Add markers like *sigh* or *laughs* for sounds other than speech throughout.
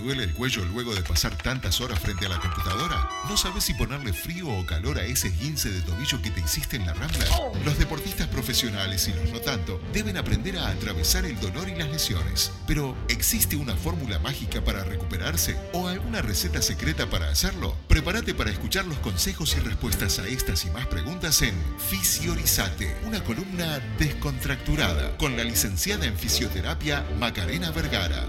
duele el cuello luego de pasar tantas horas frente a la computadora? ¿No sabes si ponerle frío o calor a ese esguince de tobillo que te hiciste en la rambla? Los deportistas profesionales y los no tanto deben aprender a atravesar el dolor y las lesiones. Pero, ¿existe una fórmula mágica para recuperarse o alguna receta secreta para hacerlo? Prepárate para escuchar los consejos y respuestas a estas y más preguntas en Fisiorizate, una columna descontracturada con la licenciada en fisioterapia Macarena Vergara.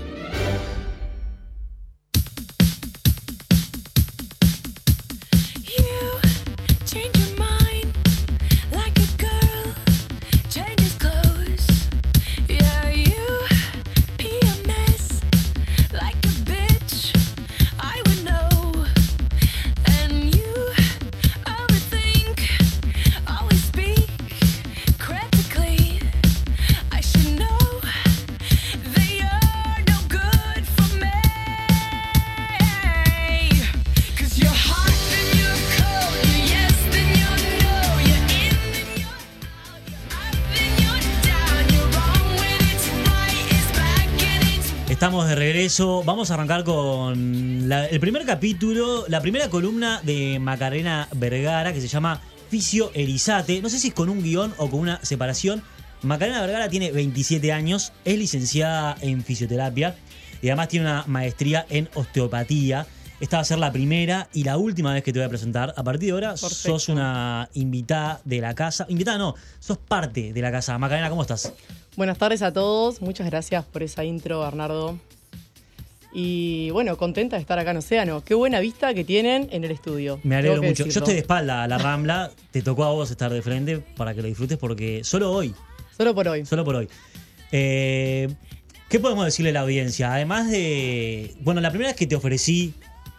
Vamos a arrancar con la- el primer capítulo, la primera columna de Macarena Vergara que se llama Fisio Erizate. No sé si es con un guion o con una separación. Macarena Vergara tiene 27 años, es licenciada en fisioterapia y además tiene una maestría en osteopatía. Esta va a ser la primera y la última vez que te voy a presentar. A partir de ahora sos Perfecto. una invitada de la casa. Invitada no, sos parte de la casa. Macarena, ¿cómo estás? Buenas tardes a todos, muchas gracias por esa intro, Bernardo. Y bueno, contenta de estar acá en Océano. Qué buena vista que tienen en el estudio. Me alegro mucho. Yo estoy de espalda a la Rambla. Te tocó a vos estar de frente para que lo disfrutes porque solo hoy, Solo por hoy. solo por hoy. Eh, ¿Qué podemos decirle a la audiencia? Además de. Bueno, la primera vez que te ofrecí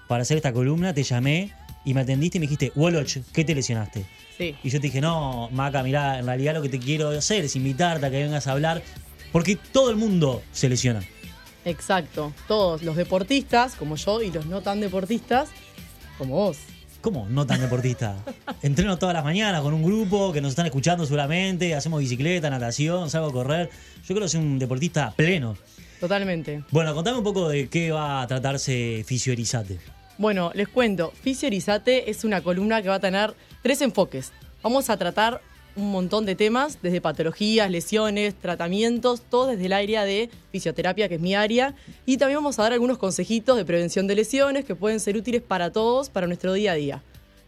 para hacer esta columna, te llamé y me atendiste y me dijiste, Woloch, ¿qué te lesionaste? Sí. Y yo te dije, no, Maca, mirá, en realidad lo que te quiero hacer es invitarte a que vengas a hablar. Porque todo el mundo se lesiona. Exacto. Todos los deportistas, como yo, y los no tan deportististas, como vos. ¿Cómo? No tan deportista. *laughs* Entreno todas las mañanas con un grupo que nos están escuchando seguramente. Hacemos bicicleta, natación, salgo a correr. Yo creo que soy un deportista pleno. Totalmente. Bueno, contame un poco de qué va a tratarse Fisioerizate. Bueno, les cuento. Fisio Erizate es una columna que va a tener tres enfoques. Vamos a tratar un montón de temas, desde patologías, lesiones, tratamientos, todo desde el área de fisioterapia, que es mi área. Y también vamos a dar algunos consejitos de prevención de lesiones que pueden ser útiles para todos, para nuestro día a día.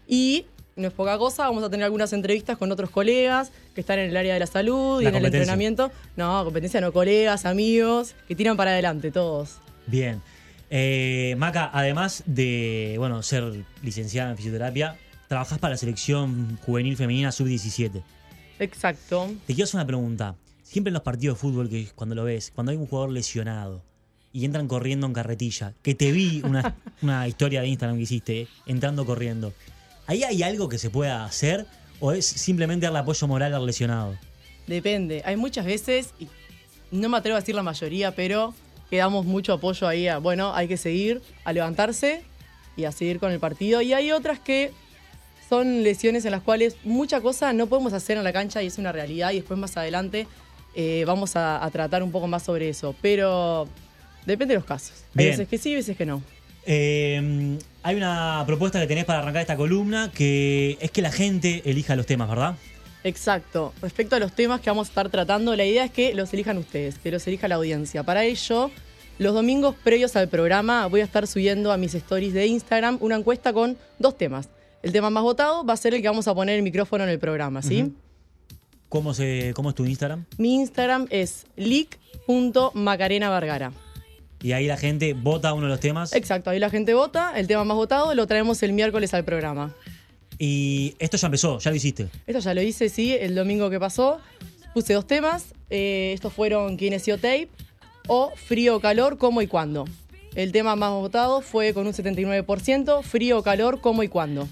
Y no es poca cosa, vamos a tener algunas entrevistas con otros colegas que están en el área de la salud y La en el entrenamiento. No, competencia no, colegas, amigos, que tiran para adelante todos. Bien. Eh, Maca, además de bueno, ser licenciada en fisioterapia, trabajás para la selección juvenil femenina sub-17. Exacto. Te quiero hacer una pregunta. Siempre en los partidos de fútbol, que cuando lo ves, cuando hay un jugador lesionado y entran corriendo en carretilla, que te vi una, *laughs* una historia de Instagram que hiciste, eh, entrando corriendo, ¿ahí hay algo que se pueda hacer o es simplemente darle apoyo moral al lesionado? Depende. Hay muchas veces, y no me atrevo a decir la mayoría, pero que damos mucho apoyo ahí a, bueno, hay que seguir, a levantarse y a seguir con el partido. Y hay otras que son lesiones en las cuales mucha cosa no podemos hacer en la cancha y es una realidad y después más adelante eh, vamos a, a tratar un poco más sobre eso. Pero depende de los casos. Hay Bien. veces que sí, veces que no. Eh, hay una propuesta que tenés para arrancar esta columna que es que la gente elija los temas, ¿verdad? Exacto. Respecto a los temas que vamos a estar tratando, la idea es que los elijan ustedes, que los elija la audiencia. Para ello, los domingos previos al programa voy a estar subiendo a mis stories de Instagram una encuesta con dos temas. El tema más votado va a ser el que vamos a poner el micrófono en el programa, ¿sí? ¿Cómo, se, ¿Cómo es tu Instagram? Mi Instagram es lic.macarenavargara. Y ahí la gente vota uno de los temas. Exacto, ahí la gente vota, el tema más votado lo traemos el miércoles al programa. Y esto ya empezó, ya lo hiciste. Esto ya lo hice, sí, el domingo que pasó. Puse dos temas. eh, estos fueron Kinesiotape o Frío Calor, cómo y cuándo. El tema más votado fue con un 79%, Frío Calor, cómo y cuándo.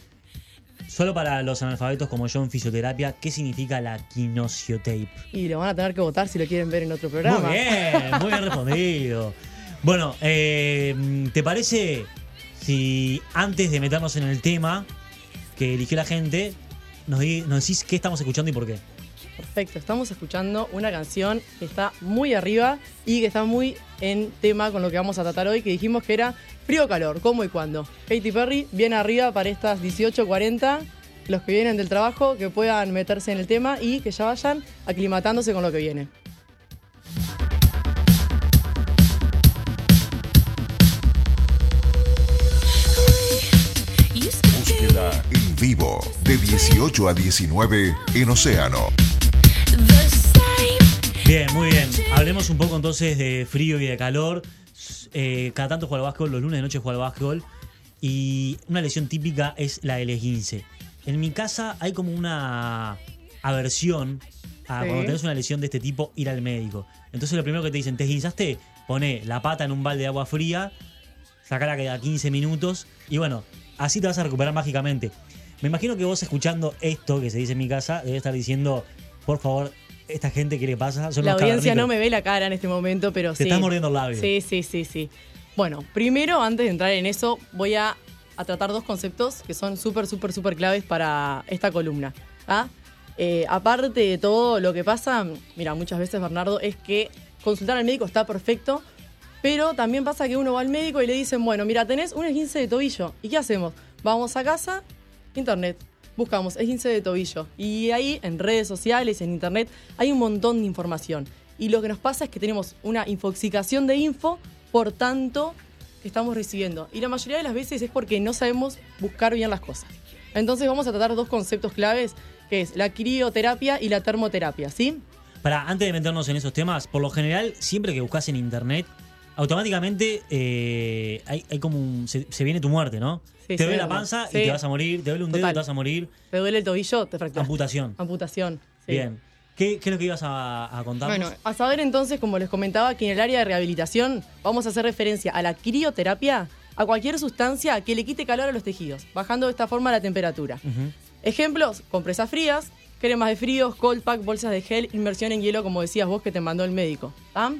Solo para los analfabetos como yo en fisioterapia, ¿qué significa la quinosiotape? Y lo van a tener que votar si lo quieren ver en otro programa. Muy bien, muy bien respondido. *laughs* Bueno, eh, ¿te parece si antes de meternos en el tema que eligió la gente, nos, nos decís qué estamos escuchando y por qué? Perfecto, estamos escuchando una canción que está muy arriba y que está muy en tema con lo que vamos a tratar hoy, que dijimos que era frío calor, cómo y cuándo. Katy Perry viene arriba para estas 18.40, los que vienen del trabajo que puedan meterse en el tema y que ya vayan aclimatándose con lo que viene. Búsqueda en vivo de 18 a 19 en Océano. Bien, muy bien. Hablemos un poco entonces de frío y de calor. Eh, cada tanto juego al básquetbol, los lunes de noche juego al básquetbol. Y una lesión típica es la del esguince. En mi casa hay como una aversión a Sí. cuando tenés una lesión de este tipo ir al médico. Entonces lo primero que te dicen, ¿te esguinzaste? Pone la pata en un balde de agua fría, sacala que da 15 minutos y bueno, así te vas a recuperar mágicamente. Me imagino que vos escuchando esto que se dice en mi casa, debes estar diciendo, por favor, esta gente, ¿qué le pasa? Son La audiencia cavernícolas". no me ve la cara en este momento, pero Te sí. estás mordiendo el labio. Sí, sí, sí, sí. Bueno, primero, antes de entrar en eso, voy a, a tratar dos conceptos que son súper, súper, súper claves para esta columna. ¿ah? Eh, aparte de todo lo que pasa, mira, muchas veces, Bernardo, es que consultar al médico está perfecto, pero también pasa que uno va al médico y le dicen, bueno, mira, tenés un esguince de tobillo. ¿Y qué hacemos? Vamos a casa, internet, buscamos esguince de tobillo. Y ahí, en redes sociales, en internet, hay un montón de información. Y lo que nos pasa es que tenemos una infoxicación de info por tanto que estamos recibiendo. Y la mayoría de las veces es porque no sabemos buscar bien las cosas. Entonces vamos a tratar dos conceptos claves, que es la crioterapia y la termoterapia, ¿sí? Para, antes de meternos en esos temas, por lo general, siempre que buscas en internet, automáticamente eh, hay, hay como un, se, se viene tu muerte, ¿no? Sí, te duele la panza sí. y te vas a morir, te duele un dedo y te vas a morir. ¿Te duele el tobillo? Te fracturas. Amputación. Amputación. sí. Bien. ¿Qué, qué es lo que ibas a, a contarnos? Bueno, a saber entonces, como les comentaba, que en el área de rehabilitación vamos a hacer referencia a la crioterapia, a cualquier sustancia que le quite calor a los tejidos, bajando de esta forma la temperatura. Ejemplos, compresas frías, cremas de fríos, cold pack, bolsas de gel, inmersión en hielo, como decías vos que te mandó el médico. ¿tá?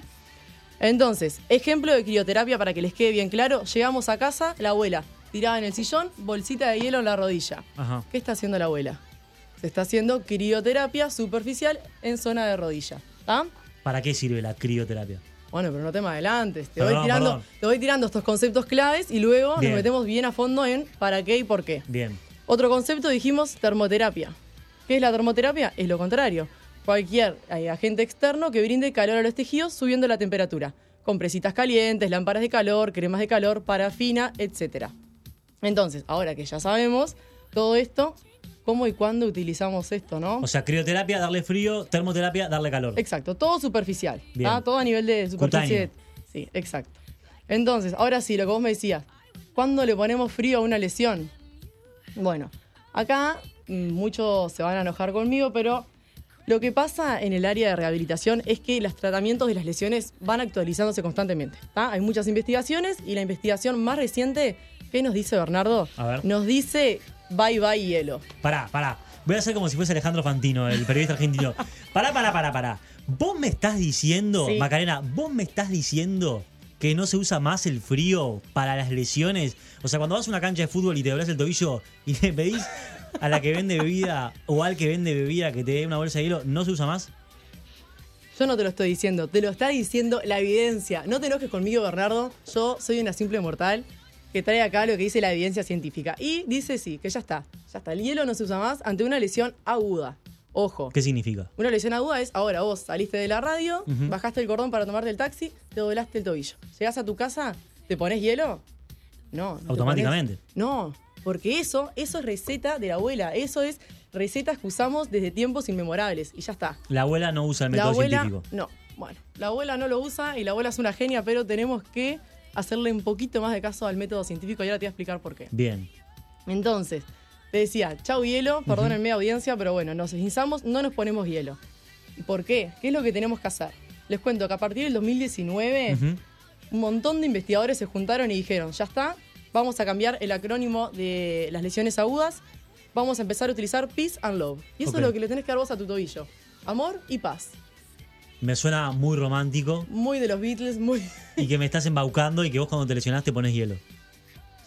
Entonces, ejemplo de crioterapia para que les quede bien claro, llegamos a casa, la abuela tirada en el sillón, bolsita de hielo en la rodilla. Ajá. ¿Qué está haciendo la abuela? Se está haciendo crioterapia superficial en zona de rodilla. ¿tá? ¿Para qué sirve la crioterapia? Bueno, pero no te me adelantes. Te, Perdón, voy tirando, perdón. te voy tirando estos conceptos claves y luego Bien. nos metemos bien a fondo en para qué y por qué. Bien. Otro concepto dijimos termoterapia. ¿Qué es la termoterapia? Es lo contrario. Cualquier eh, agente externo que brinde calor a los tejidos subiendo la temperatura. Compresitas calientes, lámparas de calor, cremas de calor, parafina, etc. Entonces, ahora que ya sabemos todo esto, ¿cómo y cuándo utilizamos esto, no? O sea, crioterapia, darle frío, termoterapia, darle calor. Exacto, todo superficial. Bien. ¿tá? Todo a nivel de superficie. Cutáneo. Sí, exacto. Entonces, ahora sí, lo que vos me decías. ¿Cuándo le ponemos frío a una lesión? Bueno, acá mm, muchos se van a enojar conmigo, pero lo que pasa en el área de rehabilitación es que los tratamientos de las lesiones van actualizándose constantemente. ¿tá? Hay muchas investigaciones y la investigación más reciente, ¿qué nos dice Bernardo? A ver. Nos dice bye bye hielo. Pará, pará. Voy a hacer como si fuese Alejandro Fantino, el periodista argentino. Pará, pará, pará, pará. Vos me estás diciendo, Sí. Macarena, vos me estás diciendo que no se usa más el frío para las lesiones. O sea, cuando vas a una cancha de fútbol y te doblas el tobillo y le pedís a la que vende bebida o al que vende bebida que te dé una bolsa de hielo, ¿no se usa más? Yo no te lo estoy diciendo, te lo está diciendo la evidencia. No te enojes conmigo, Bernardo. Yo soy una simple mortal que trae acá lo que dice la evidencia científica. Y dice sí, que ya está. Ya está. El hielo no se usa más ante una lesión aguda. Ojo. ¿Qué significa? Una lesión aguda es ahora vos saliste de la radio, bajaste el cordón para tomarte el taxi, te doblaste el tobillo. Llegás a tu casa, ¿te pones hielo? No. no te Automáticamente. pones- No, porque eso, eso es receta de la abuela. Eso es recetas que usamos desde tiempos inmemorables. Y ya está. La abuela no usa el La método abuela, científico. no. Bueno, la abuela no lo usa y la abuela es una genia, pero tenemos que hacerle un poquito más de caso al método científico y ahora te voy a explicar por qué. Bien. Entonces, te decía, chau hielo, perdónenme audiencia, pero bueno, nos deslizamos, no nos ponemos hielo. ¿Y por qué? ¿Qué es lo que tenemos que hacer? Les cuento que a partir del 2019, Ujú. un montón de investigadores se juntaron y dijeron, ya está, vamos a cambiar el acrónimo de las lesiones agudas, vamos a empezar a utilizar Peace and Love. Y eso es lo que le tenés que dar vos a tu tobillo. Amor y paz. Me suena muy romántico Muy de los Beatles, muy... *laughs* y que me estás embaucando y que vos cuando te lesionás te pones hielo.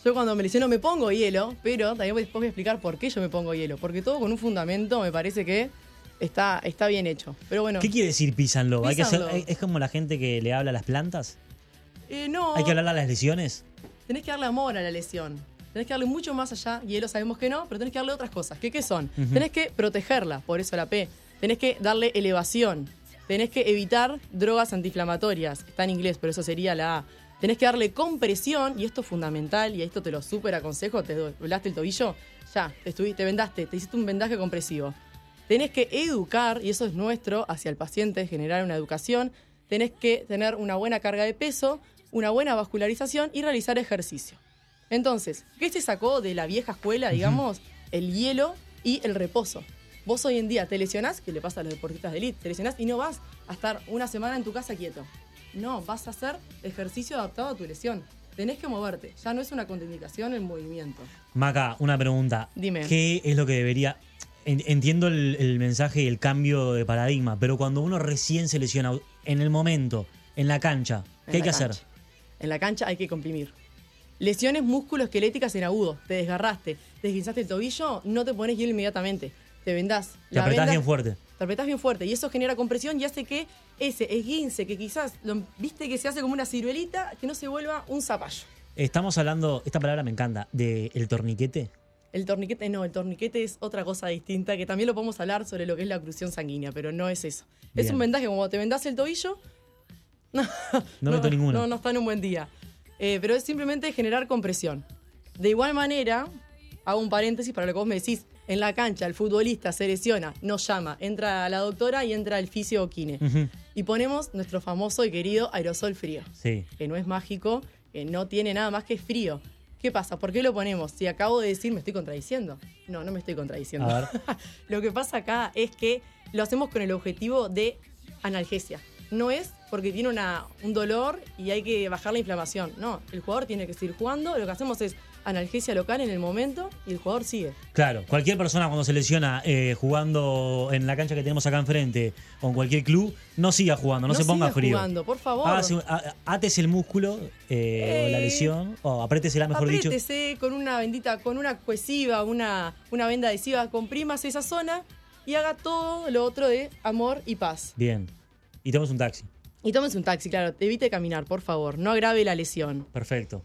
Yo cuando me lesiono me pongo hielo, pero también después voy a explicar por qué yo me pongo hielo. Porque todo con un fundamento me parece que está, está bien hecho. Pero bueno, ¿Qué quiere decir Peace and Love? Hay que hacer-. ¿Es como la gente que le habla a las plantas? eh, no, ¿Hay que hablarle a las lesiones? Tenés que darle amor a la lesión. Tenés que darle mucho más allá, y lo sabemos que no, pero tenés que darle otras cosas. ¿Qué, qué son? Ujú. Tenés que protegerla, por eso la P. Tenés que darle elevación. Tenés que evitar drogas antiinflamatorias. Está en inglés, pero eso sería la A. Tenés que darle compresión, y esto es fundamental, y esto te lo súper aconsejo, te doblaste el tobillo, ya, te, estuviste, te vendaste, te hiciste un vendaje compresivo. Tenés que educar, y eso es nuestro, hacia el paciente, generar una educación. Tenés que tener una buena carga de peso, una buena vascularización y realizar ejercicio. Entonces, ¿qué se sacó de la vieja escuela, digamos? El hielo y el reposo. Vos hoy en día te lesionás, que le pasa a los deportistas de elite, te lesionás y no vas a estar una semana en tu casa quieto. No, vas a hacer ejercicio adaptado a tu lesión. Tenés que moverte. Ya no es una contraindicación el movimiento. Maca, una pregunta. Dime. ¿Qué es lo que debería... en- Entiendo el, el mensaje y el cambio de paradigma, pero cuando uno recién se lesiona en el momento, en la cancha, En ¿qué hay que cancha. hacer? En la cancha hay que comprimir. Lesiones musculoesqueléticas en agudo. Te desgarraste, te desguinzaste el tobillo, no te pones hielo inmediatamente. Te vendás. Te apretás bien fuerte. Te apretás bien fuerte y eso genera compresión y hace que ese esguince que quizás lo, viste que se hace como una ciruelita, que no se vuelva un zapallo. Estamos hablando, esta palabra me encanta, de el torniquete. El torniquete no, el torniquete es otra cosa distinta que también lo podemos hablar sobre lo que es la oclusión sanguínea, pero no es eso. Es un vendaje como te vendás el tobillo. No, *laughs* No meto ninguno. No, no está en un buen día. Eh, pero es simplemente generar compresión. De igual manera, hago un paréntesis para lo que vos me decís. En la cancha, el futbolista se lesiona, nos llama, entra la doctora y entra el fisio o kine. Y ponemos nuestro famoso y querido aerosol frío Sí. que no es mágico, que no tiene nada más que frío. ¿Qué pasa? ¿Por qué lo ponemos? Si acabo de decir, me estoy contradiciendo. No, no me estoy contradiciendo. A ver. *laughs* lo que pasa acá es que lo hacemos con el objetivo de analgesia. No es porque tiene una, un dolor y hay que bajar la inflamación. No, el jugador tiene que seguir jugando. Lo que hacemos es analgesia local en el momento y el jugador sigue. Claro, cualquier persona cuando se lesiona eh, jugando en la cancha que tenemos acá enfrente o en cualquier club, no siga jugando, no, se ponga siga frío. jugando, por favor. Hágase un- a- Atese el músculo eh, o la Eh, lesión, o apriétesela, mejor dicho. Apriétese con una bendita, con una cohesiva, una, una venda adhesiva, comprímase esa zona y haga todo lo otro de amor y paz. Bien. Y tomes un taxi. Y tómese un taxi, claro, evite caminar, por favor, no agrave la lesión. Perfecto.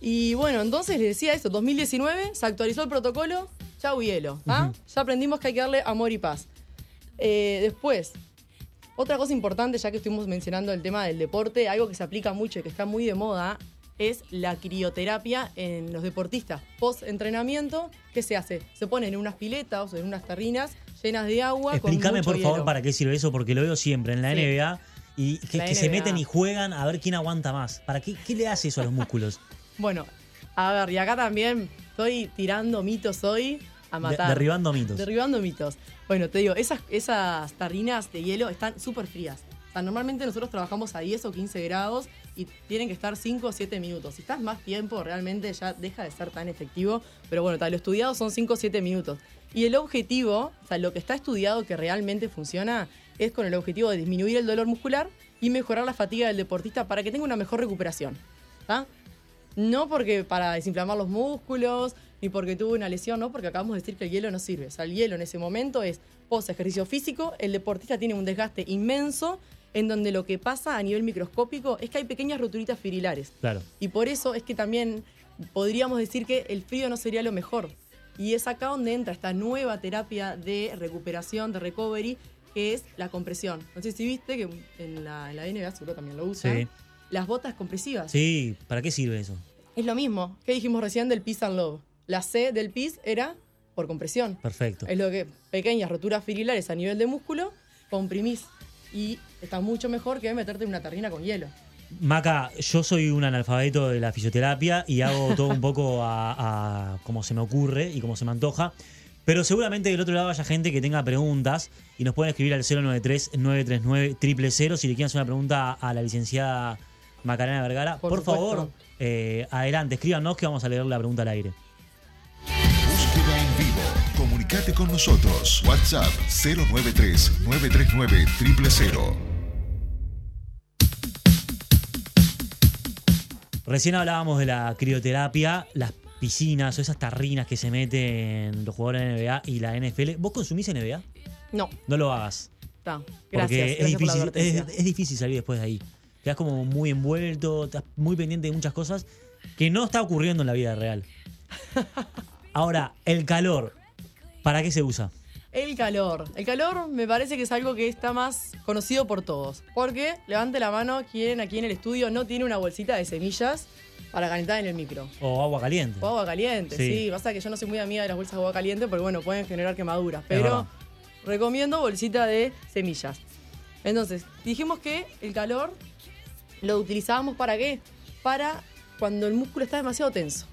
Y bueno, entonces les decía esto, 2019 se actualizó el protocolo, chau hielo, ¿ah? Ya aprendimos que hay que darle amor y paz. Eh, después, otra cosa importante, ya que estuvimos mencionando el tema del deporte, algo que se aplica mucho y que está muy de moda, es la crioterapia en los deportistas. Post-entrenamiento, ¿qué se hace? Se ponen en unas piletas o en unas tarrinas llenas de agua. con Explícame, mucho por favor, para qué sirve eso, porque lo veo siempre en la Sí. NBA y que, se meten y juegan a ver quién aguanta más. ¿Para qué, qué le hace eso a los músculos? *laughs* Bueno, a ver, y acá también estoy tirando mitos hoy a De- matar. derribando mitos. Derribando mitos. Bueno, te digo, esas, esas tarrinas de hielo están súper frías. O sea, normalmente nosotros trabajamos a 10 o 15 grados y tienen que estar 5 o 7 minutos. Si estás más tiempo, realmente ya deja de ser tan efectivo. Pero bueno, tal, lo estudiado son 5 o 7 minutos. Y el objetivo, o sea, lo que está estudiado que realmente funciona, es con el objetivo de disminuir el dolor muscular y mejorar la fatiga del deportista para que tenga una mejor recuperación. No porque para desinflamar los músculos, ni porque tuvo una lesión, no, porque acabamos de decir que el hielo no sirve. O sea, el hielo en ese momento es post ejercicio físico, el deportista tiene un desgaste inmenso, en donde lo que pasa a nivel microscópico es que hay pequeñas roturitas fibrilares. Claro. Y por eso es que también podríamos decir que el frío no sería lo mejor. Y es acá donde entra esta nueva terapia de recuperación, de recovery, que es la compresión. No sé si viste que en la, en la NBA seguro también lo usan. Sí. Las botas compresivas. Sí, ¿para qué sirve eso? Es lo mismo que dijimos recién del peace and love. La C del peace era por compresión. Perfecto. Es lo que pequeñas roturas fibrilares a nivel de músculo, comprimís. Y está mucho mejor que meterte en una tarrina con hielo. Maca, yo soy un analfabeto de la fisioterapia y hago todo un poco a, a como se me ocurre y como se me antoja. Pero seguramente del otro lado haya gente que tenga preguntas y nos pueden escribir al 093-939-000 si le quieren hacer una pregunta a la licenciada Macarena Vergara. Por, Por favor, eh, adelante, escríbanos que vamos a leer la pregunta al aire. Búsqueda en vivo. Comunicate con nosotros. WhatsApp 093 939 000. Recién hablábamos de la crioterapia, las piscinas o esas tarrinas que se meten los jugadores de NBA y la NFL. ¿Vos consumís NBA? No, No lo hagas. está. Porque Gracias, es, gracias por la difícil, es, es difícil salir después de ahí. Quedas como muy envuelto, estás muy pendiente de muchas cosas que no está ocurriendo en la vida real. *laughs* Ahora, el calor, ¿para qué se usa? El calor. El calor me parece que es algo que está más conocido por todos. Porque, levante la mano, quien aquí en el estudio no tiene una bolsita de semillas para calentar en el micro. O agua caliente. O agua caliente, Sí. sí. Pasa que yo no soy muy amiga de las bolsas de agua caliente porque, bueno, pueden generar quemaduras. Pero recomiendo bolsita de semillas. Entonces, dijimos que el calor lo utilizábamos para qué? Para cuando el músculo está demasiado tenso.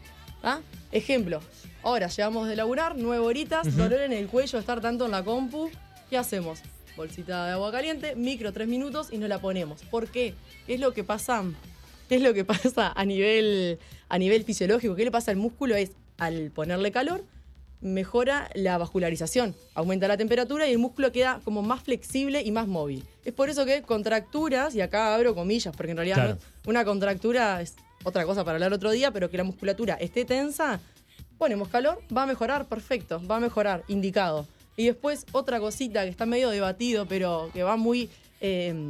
¿ah? Ejemplo, ahora llegamos de laburar, nueve horitas, dolor en el cuello, estar tanto en la compu. ¿Qué hacemos? Bolsita de agua caliente, micro tres minutos y nos la ponemos. ¿Por qué? ¿Qué es lo que pasa? ¿Qué es lo que pasa a nivel, a nivel fisiológico? ¿Qué le pasa al músculo? Es al ponerle calor, mejora la vascularización, aumenta la temperatura y el músculo queda como más flexible y más móvil. Es por eso que contracturas, y acá abro comillas, porque en realidad Claro. no- una contractura es otra cosa para hablar otro día, pero que la musculatura esté tensa, ponemos calor, va a mejorar, perfecto, va a mejorar, indicado. Y después otra cosita que está medio debatido, pero que va muy, eh,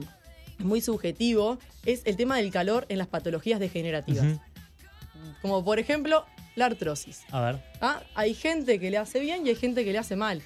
muy subjetivo, es el tema del calor en las patologías degenerativas. Como por ejemplo la artrosis. A ver. ¿ah? Hay gente que le hace bien y hay gente que le hace mal.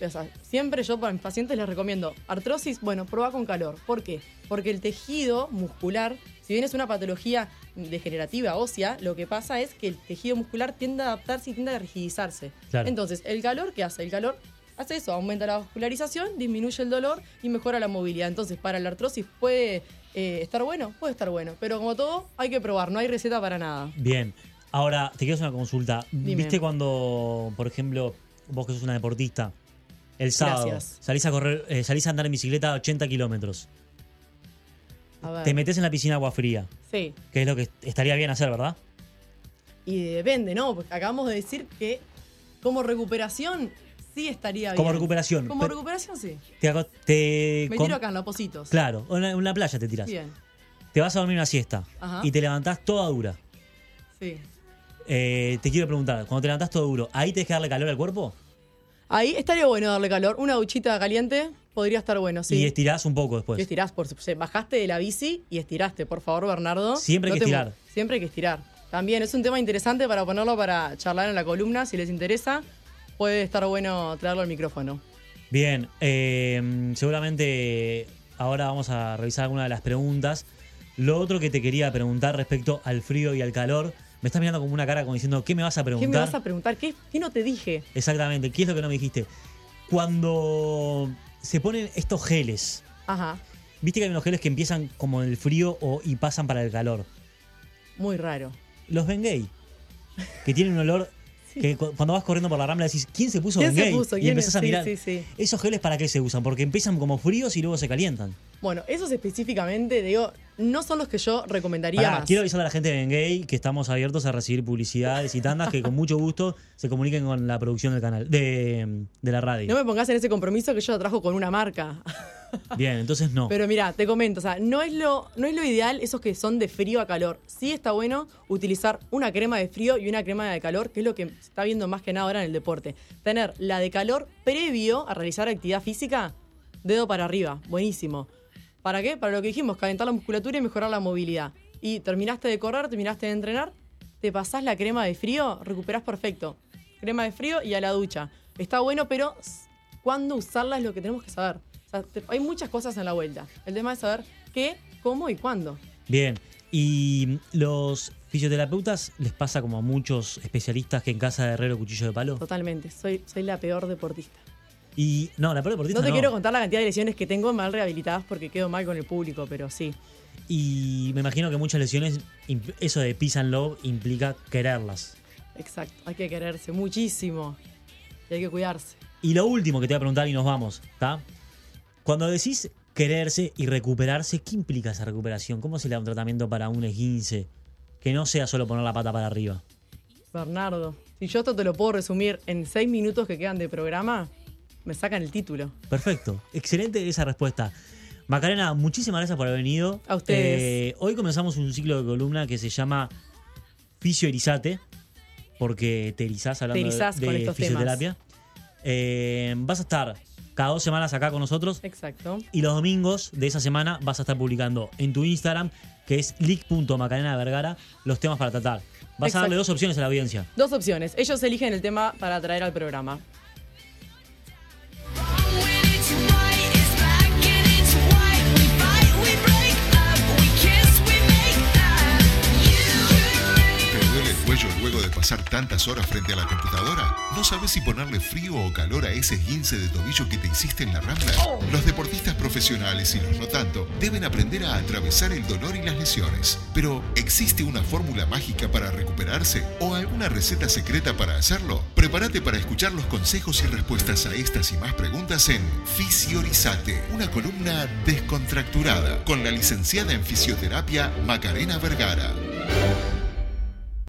O sea, siempre yo para mis pacientes les recomiendo artrosis, bueno, prueba con calor. ¿Por qué? Porque el tejido muscular, si bien es una patología degenerativa ósea, lo que pasa es que el tejido muscular tiende a adaptarse y tiende a rigidizarse. Claro. Entonces, ¿el calor qué hace? El calor hace eso, aumenta la vascularización, disminuye el dolor y mejora la movilidad. Entonces, para la artrosis puede eh, estar bueno, puede estar bueno. Pero como todo, hay que probar, no hay receta para nada. Bien. Ahora, te quiero hacer una consulta. Dime. ¿Viste cuando, por ejemplo, vos que sos una deportista, el sábado Gracias. salís a correr, eh, salís a andar en bicicleta a 80 kilómetros? Te metes en la piscina agua fría, Sí. que es lo que estaría bien hacer, ¿verdad? Y depende, ¿no? Porque acabamos de decir que como recuperación sí estaría bien. Como recuperación. Como pero recuperación sí. te, Me tiro acá en los positos. Claro, en la, en la playa te tiras. Bien. Te vas a dormir una siesta Ajá. y te levantás toda dura. Sí. Eh, te quiero preguntar, cuando te levantás todo duro, ¿ahí tenés que darle calor al cuerpo? Ahí estaría bueno darle calor. Una duchita caliente podría estar bueno, sí. Y estirás un poco después. Y estirás, por supuesto. Bajaste de la bici y estiraste, por favor, Bernardo. Siempre hay que te mu- estirar. Siempre hay que estirar. También es un tema interesante para ponerlo para charlar en la columna, si les interesa. Puede estar bueno traerlo al micrófono. Bien, eh, seguramente ahora vamos a revisar algunas de las preguntas. Lo otro que te quería preguntar respecto al frío y al calor, me estás mirando como una cara como diciendo, ¿qué me vas a ¿Qué preguntar? me vas a preguntar? ¿Qué, qué no te dije? Exactamente, ¿qué es lo que no me dijiste? Cuando se ponen estos geles, Ajá. viste que hay unos geles que empiezan como en el frío o, y pasan para el calor. Muy raro. Los Bengay, que tienen un olor que cu- cuando vas corriendo por la rambla decís, ¿quién se puso ¿Quién se puso? Y ¿Quién empezás es? a mirar. sí, sí. ¿Esos geles para qué se usan? Porque empiezan como fríos y luego se calientan. Bueno, esos específicamente, digo, no son los que yo recomendaría Pará, más. quiero avisar a la gente de Bengay que estamos abiertos a recibir publicidades y tandas que con mucho gusto se comuniquen con la producción del canal, de, de la radio. No me pongas en ese compromiso que yo lo trajo con una marca. *laughs* Bien, entonces no. Pero mira, te comento, o sea, no es, lo, no es lo ideal esos que son de frío a calor. Sí está bueno utilizar una crema de frío y una crema de calor, que es lo que se está viendo más que nada ahora en el deporte. Tener la de calor previo a realizar actividad física, dedo para arriba, buenísimo. ¿Para qué? Para lo que dijimos, calentar la musculatura y mejorar la movilidad. Y terminaste de correr, terminaste de entrenar, te pasás la crema de frío, recuperás perfecto. Crema de frío y a la ducha. Está bueno, pero cuándo usarla es lo que tenemos que saber. O sea, te- hay muchas cosas en la vuelta. El tema es saber qué, cómo y cuándo. Bien. Y los fisioterapeutas les pasa como a muchos especialistas que en casa de herrero cuchillo de palo. Totalmente. Soy, soy la peor deportista. Y no, la peor deportista No te no. quiero contar la cantidad de lesiones que tengo mal rehabilitadas porque quedo mal con el público, pero sí. Y me imagino que muchas lesiones, eso de peace and love implica quererlas. Exacto. Hay que quererse muchísimo. Y hay que cuidarse. Y lo último que te voy a preguntar y nos vamos, ¿está? Cuando decís quererse y recuperarse, ¿qué implica esa recuperación? ¿Cómo se le da un tratamiento para un esguince? Que no sea solo poner la pata para arriba. Bernardo, si yo esto te lo puedo resumir en seis minutos que quedan de programa, me sacan el título. Perfecto. Excelente esa respuesta. Macarena, muchísimas gracias por haber venido. A ustedes. Eh, hoy comenzamos un ciclo de columna que se llama Fisio Erizate, porque te erizás hablando Te erizás de, con de fisioterapia. Eh, vas a estar cada dos semanas acá con nosotros. Exacto. Y los domingos de esa semana vas a estar publicando en tu Instagram, que es leak.macarena Vergara, los temas para tratar. Vas Exacto. a darle dos opciones a la audiencia. Dos opciones. Ellos eligen el tema para traer al programa. Tantas horas frente a la computadora? ¿No sabes si ponerle frío o calor a ese esguince de tobillo que te hiciste en la rambla? Los deportistas profesionales y los no tanto deben aprender a atravesar el dolor y las lesiones. Pero, ¿existe una fórmula mágica para recuperarse o alguna receta secreta para hacerlo? Prepárate para escuchar los consejos y respuestas a estas y más preguntas en Fisiorizate, una columna descontracturada con la licenciada en fisioterapia Macarena Vergara.